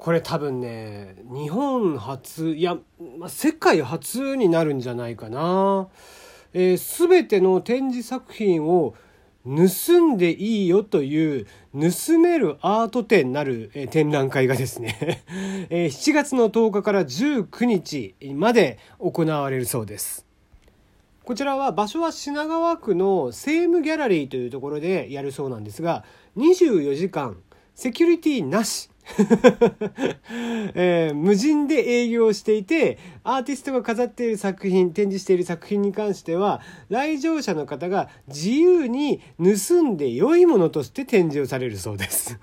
これ多分ね日本初いや、まあ、世界初になるんじゃないかな。えー、全ての展示作品を盗んでいいよという盗めるアート展なる、えー、展覧会がですね、えー、7月の10日から19日まで行われるそうです。こちらは場所は品川区のセームギャラリーというところでやるそうなんですが24時間セキュリティなし えー、無人で営業していてアーティストが飾っている作品展示している作品に関しては来場者の方が自由に盗んで良いものとして展示をされるそうです。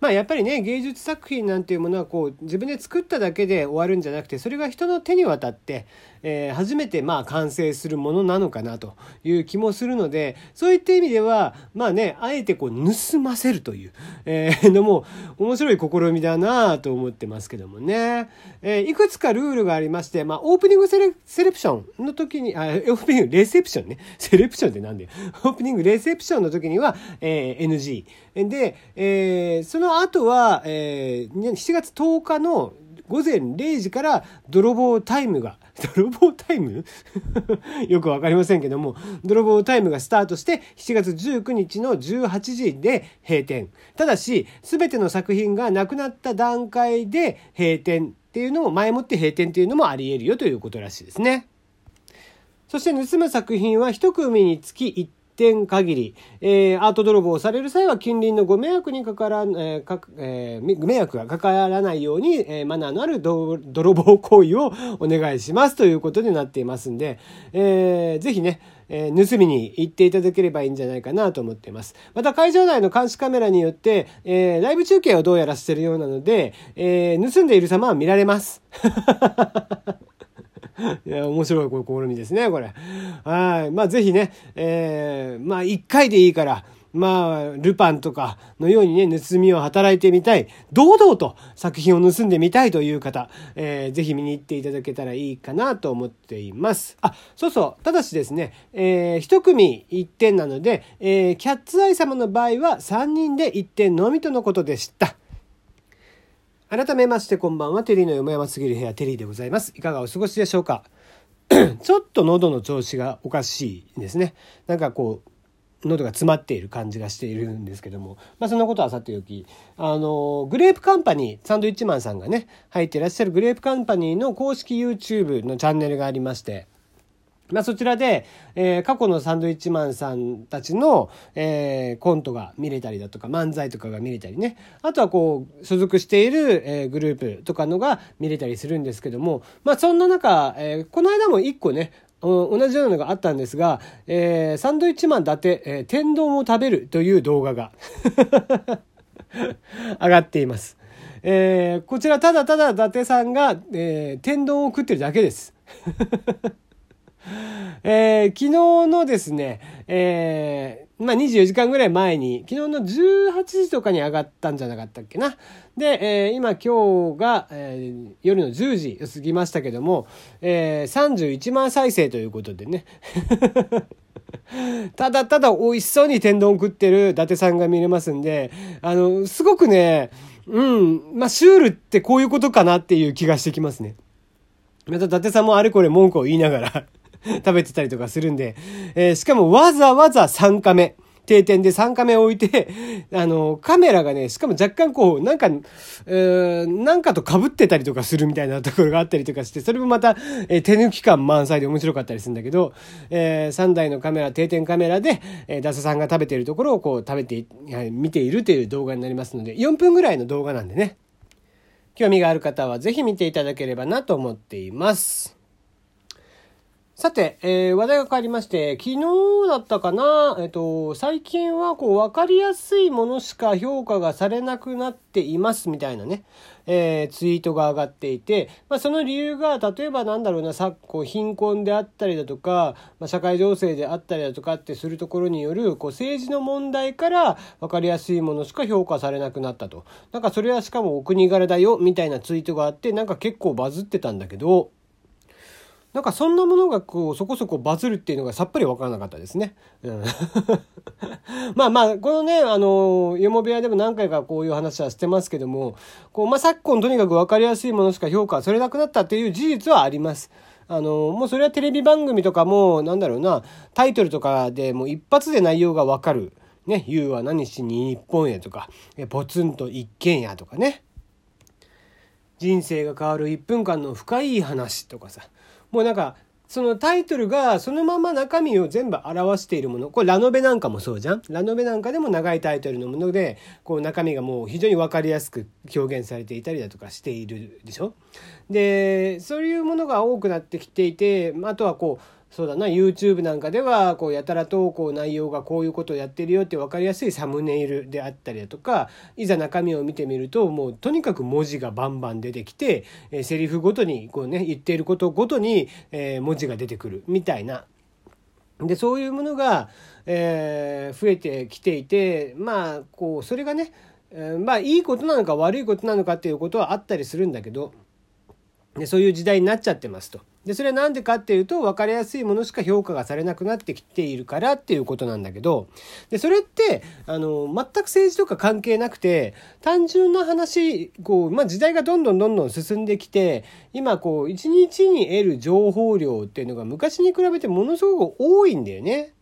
まあやっぱりね芸術作品なんていうものはこう自分で作っただけで終わるんじゃなくてそれが人の手に渡って、えー、初めてまあ完成するものなのかなという気もするのでそういった意味ではまあねあえてこう盗ませるという、えー、のも面白い試みだなと思ってますけどもね、えー、いくつかルールがありまして、まあ、オープニングセレセレプションの時にあオープニングレセプションね。セレプションって何で。オープニングレセプションの時には、えー、NG で、えー、その後は、えー、7月10日の午前0時から泥棒タイムが、泥棒タイム？よくわかりませんけども、泥棒タイムがスタートして、7月19日の18時で閉店。ただし、すべての作品がなくなった段階で閉店っていうのも、前もって閉店っていうのもあり得るよということらしいですね。そして盗む作品は一組につき1点限り、えー、アート泥棒をされる際は近隣のご迷惑にかから、えーかえー、迷惑がかからないように、えー、マナーのある泥棒行為をお願いしますということになっていますんで、えー、ぜひね、えー、盗みに行っていただければいいんじゃないかなと思っています。また会場内の監視カメラによって、えー、ライブ中継をどうやらしてるようなので、えー、盗んでいる様は見られます。いや、面白い試みですね、これ。はい。まあ、ぜひね、えー、まあ、一回でいいから、まあ、ルパンとかのようにね、盗みを働いてみたい、堂々と作品を盗んでみたいという方、えー、ぜひ見に行っていただけたらいいかなと思っています。あ、そうそう、ただしですね、えー、一組一点なので、えー、キャッツアイ様の場合は3人で一点のみとのことでした。改めましてこんばんは。テリーのよもやますぎる部屋テリーでございます。いかがお過ごしでしょうか？ちょっと喉の調子がおかしいですね。なんかこう喉が詰まっている感じがしているんですけども、まあ、そんなことはさておきあのグレープカンパニーサンドイッチマンさんがね入っていらっしゃるグレープカンパニーの公式 YouTube のチャンネルがありましてまあ、そちらで、えー、過去のサンドイッチマンさんたちの、えー、コントが見れたりだとか、漫才とかが見れたりね。あとはこう、所属している、えー、グループとかのが見れたりするんですけども、まあ、そんな中、え、この間も一個ね、同じようなのがあったんですが、え、サンドイッチマン伊達、え、天丼を食べるという動画が 上がっています。え、こちらただただ伊達さんが、え、天丼を食ってるだけです。えー、昨日のですね、えー、まあ、24時間ぐらい前に、昨日の18時とかに上がったんじゃなかったっけな。で、えー、今今日が、えー、夜の10時過ぎましたけども、えー、31万再生ということでね。ただただ美味しそうに天丼食ってる伊達さんが見れますんで、あの、すごくね、うん、まあ、シュールってこういうことかなっていう気がしてきますね。また伊達さんもあれこれ文句を言いながら 食べてたりとかするんで、えー、しかもわざわざ3カメ。定点で3カメ置いて、あの、カメラがね、しかも若干こう、なんか、えー、なんかと被ってたりとかするみたいなところがあったりとかして、それもまた、え、手抜き感満載で面白かったりするんだけど、えー、3台のカメラ、定点カメラで、えー、ダサさんが食べているところをこう、食べて、見ているという動画になりますので、4分ぐらいの動画なんでね、興味がある方はぜひ見ていただければなと思っています。さて、えー、話題が変わりまして、昨日だったかな、えっ、と、最近はこう、わかりやすいものしか評価がされなくなっていますみたいなね、えー、ツイートが上がっていて、まあ、その理由が、例えばなんだろうな、昨今貧困であったりだとか、まあ、社会情勢であったりだとかってするところによる、こう、政治の問題からわかりやすいものしか評価されなくなったと。なんかそれはしかもお国柄だよ、みたいなツイートがあって、なんか結構バズってたんだけど、なんかそんなものがこうそこそこバズるっていうのがさっぱり分からなかったですね。うん、まあまあこのねあのよも部屋でも何回かこういう話はしてますけどもこう、まあ、昨今とにかく分かりやすいものしか評価されなくなったっていう事実はあります。あのもうそれはテレビ番組とかもなんだろうなタイトルとかでもう一発で内容が分かる。ね、言うは何しに日本へとか、ポツンと一軒家とかね。人生が変わる1分間の深い話とかさもうなんかそのタイトルがそのまま中身を全部表しているもの。これラノベなんかもそうじゃん？ラノベなんかでも長いタイトルのものでこう中身がもう非常に分かりやすく表現されていたりだとかしているでしょ？でそういうものが多くなってきていてあとはこうそうだな YouTube なんかではこうやたらとこう内容がこういうことをやってるよって分かりやすいサムネイルであったりだとかいざ中身を見てみるともうとにかく文字がバンバン出てきて、えー、セリフごとにこうね言っていることごとに、え、文字が出てくるみたいなでそういうものが、えー、増えてきていてまあこうそれがね、えー、まあいいことなのか悪いことなのかっていうことはあったりするんだけどでそういう時代になっちゃってますと。でそれは何でかっていうと分かりやすいものしか評価がされなくなってきているからっていうことなんだけどでそれってあの全く政治とか関係なくて単純な話こう、まあ、時代がどんどんどんどん進んできて今こう一日に得る情報量っていうのが昔に比べてものすごく多いんだよね。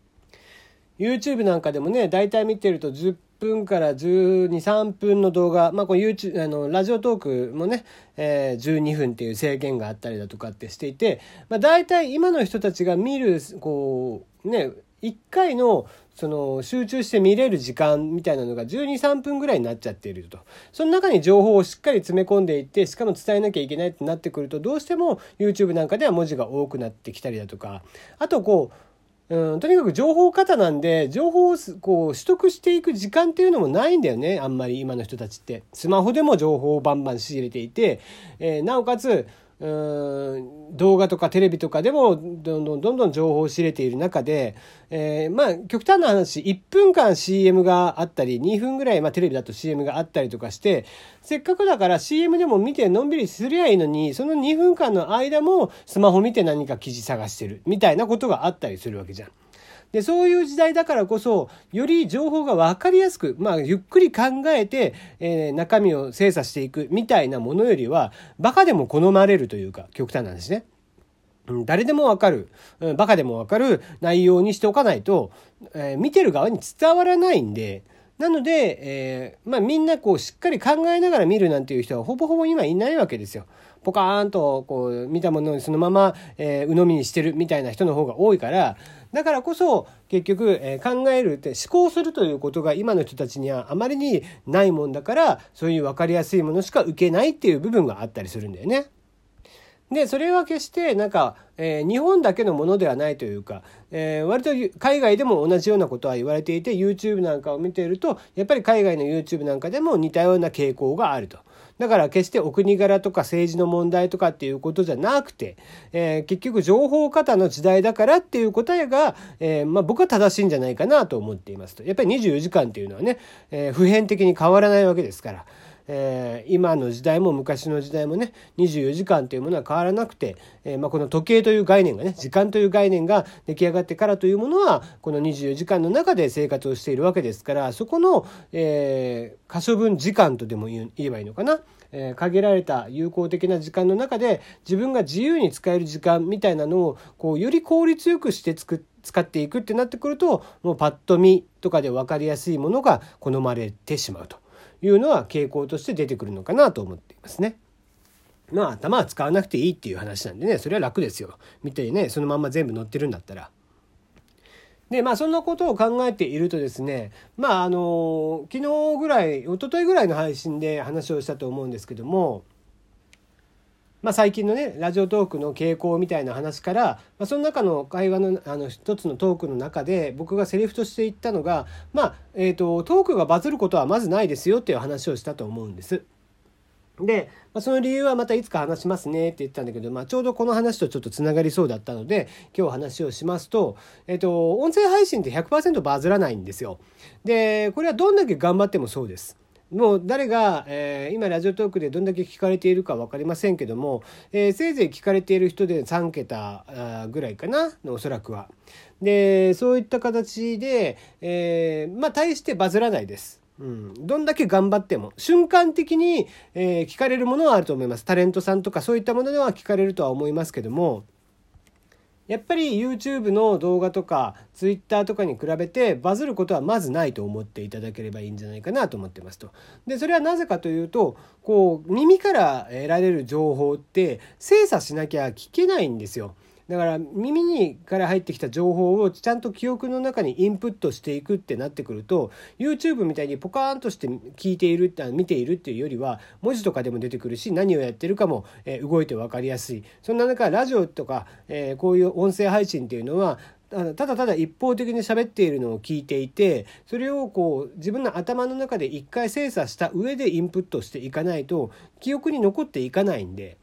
YouTube なんかでもね大体見てると10分から12、3分の動画、まあ、YouTube、あの、ラジオトークもね、えー、12分っていう制限があったりだとかってしていて、まあ、大体今の人たちが見る、こう、ね、1回のその集中して見れる時間みたいなのが12、3分ぐらいになっちゃっていると。その中に情報をしっかり詰め込んでいって、しかも伝えなきゃいけないってなってくると、どうしても YouTube なんかでは文字が多くなってきたりだとか、あとこう、うん、とにかく情報過多なんで、情報をこう取得していく時間っていうのもないんだよね、あんまり今の人たちって。スマホでも情報をバンバン仕入れていて、えー、なおかつ、動画とかテレビとかでもどんどんどんどん情報を知れている中で、えー、まあ極端な話1分間 CM があったり2分ぐらい、まあ、テレビだと CM があったりとかしてせっかくだから CM でも見てのんびりすりゃいいのにその2分間の間もスマホ見て何か記事探してるみたいなことがあったりするわけじゃん。でそういう時代だからこそより情報が分かりやすく、まあ、ゆっくり考えて、えー、中身を精査していくみたいなものよりはバカでも好まれるというか極端なんですね。誰でもわかる、バカでもわかる内容にしておかないと、えー、見てる側に伝わらないんで、なので、えー、まあみんなこうしっかり考えながら見るなんていう人はほぼほぼ今いないわけですよ。ポカーンとこう見たものにそのまま、えー、鵜呑みにしてるみたいな人の方が多いから、だからこそ結局、えー、考えるって思考するということが今の人たちにはあまりにないもんだからそういう分かりやすいものしか受けないっていう部分があったりするんだよね。でそれは決してなんか、えー、日本だけのものではないというか、えー、割と海外でも同じようなことは言われていて YouTube なんかを見ているとやっぱり海外の YouTube なんかでも似たような傾向があると。だから決してお国柄とか政治の問題とかっていうことじゃなくて、えー、結局情報過多の時代だからっていう答えが、えー、まあ、僕は正しいんじゃないかなと思っていますと。やっぱり24時間っていうのはね、えー、普遍的に変わらないわけですから。えー、今の時代も昔の時代もね24時間というものは変わらなくて、えー、まあ、この時計という概念がね時間という概念が出来上がってからというものはこの24時間の中で生活をしているわけですからそこの、えー、可処分時間とでも言えばいいのかな？え、限られた有効的な時間の中で自分が自由に使える時間みたいなのをこうより効率よくしてつく使っていくってなってくるともうパッと見とかで分かりやすいものが好まれてしまうと。いうのは傾向として出てくるのかなと思っていますね。まあ頭は使わなくていいっていう話なんでねそれは楽ですよ。みたいにねそのまんま全部載ってるんだったら。でまあそんなことを考えているとですねまああの昨日ぐらい一昨日ぐらいの配信で話をしたと思うんですけどもまあ、最近のねラジオトークの傾向みたいな話から、まあ、その中の会話のあの一つのトークの中で僕がセリフとして言ったのが、まあえーと、トークがバズることはまずないですよっていう話をしたと思うんです。で、まあ、その理由はまたいつか話しますねって言ったんだけど、まあ、ちょうどこの話とちょっとつながりそうだったので今日話をしますと、えっ、ー、と、音声配信って100%バズらないんですよ。でこれはどんだけ頑張ってもそうです。もう誰が、えー、今ラジオトークでどんだけ聞かれているか分かりませんけども、えー、せいぜい聞かれている人で3桁ぐらいかなおそらくは。でそういった形で、えー、まあ大してバズらないです。うん、どんだけ頑張っても瞬間的に、え、聞かれるものはあると思いますタレントさんとかそういったものでは聞かれるとは思いますけどもやっぱり YouTube の動画とか Twitter とかに比べてバズることはまずないと思っていただければいいんじゃないかなと思ってますと。でそれはなぜかというとこう耳から得られる情報って精査しなきゃ聞けないんですよ。だから耳にから入ってきた情報をちゃんと記憶の中にインプットしていくってなってくると YouTube みたいにポカーンとして聞いている見ているっていうよりは文字とかでも出てくるし何をやってるかも、え動いて分かりやすいそんな中ラジオとか、えこういう音声配信っていうのはただただ一方的に喋っているのを聞いていてそれをこう自分の頭の中で一回精査した上でインプットしていかないと記憶に残っていかないんで。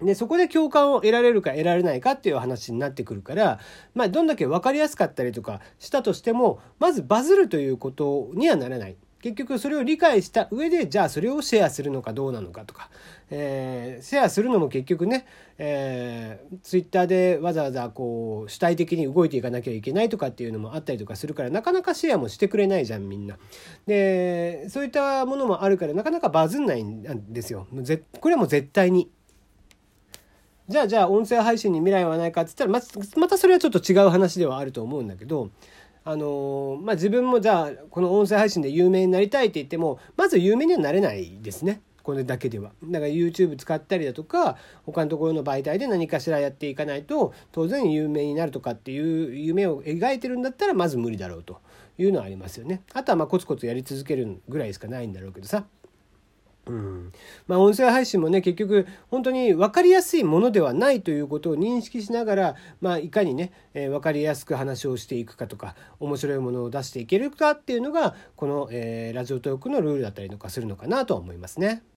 で、そこで共感を得られるか得られないかっていう話になってくるから、まあ、どんだけ分かりやすかったりとかしたとしても、まずバズるということにはならない。結局それを理解した上で、じゃあそれをシェアするのかどうなのかとか、えー、シェアするのも結局ね、えー、ツイッターでわざわざこう主体的に動いていかなきゃいけないとかっていうのもあったりとかするからなかなかシェアもしてくれないじゃんみんな。でそういったものもあるからなかなかバズんないんですよ。これはもう絶対に。じゃあじゃあ音声配信に未来はないかって言ったらままたそれはちょっと違う話ではあると思うんだけどあのまあ、自分もじゃあこの音声配信で有名になりたいって言ってもまず有名にはなれないですねこれだけでは。だから YouTube 使ったりだとか他のところの媒体で何かしらやっていかないと当然有名になるとかっていう夢を描いてるんだったらまず無理だろうというのはありますよね。あとはまあコツコツやり続けるぐらいしかないんだろうけどさ。うんまあ、音声配信もね結局本当に分かりやすいものではないということを認識しながら、まあ、いかにね、えー、分かりやすく話をしていくかとか面白いものを出していけるかっていうのがこの、えー、ラジオトークのルールだったりとかするのかなとは思いますね。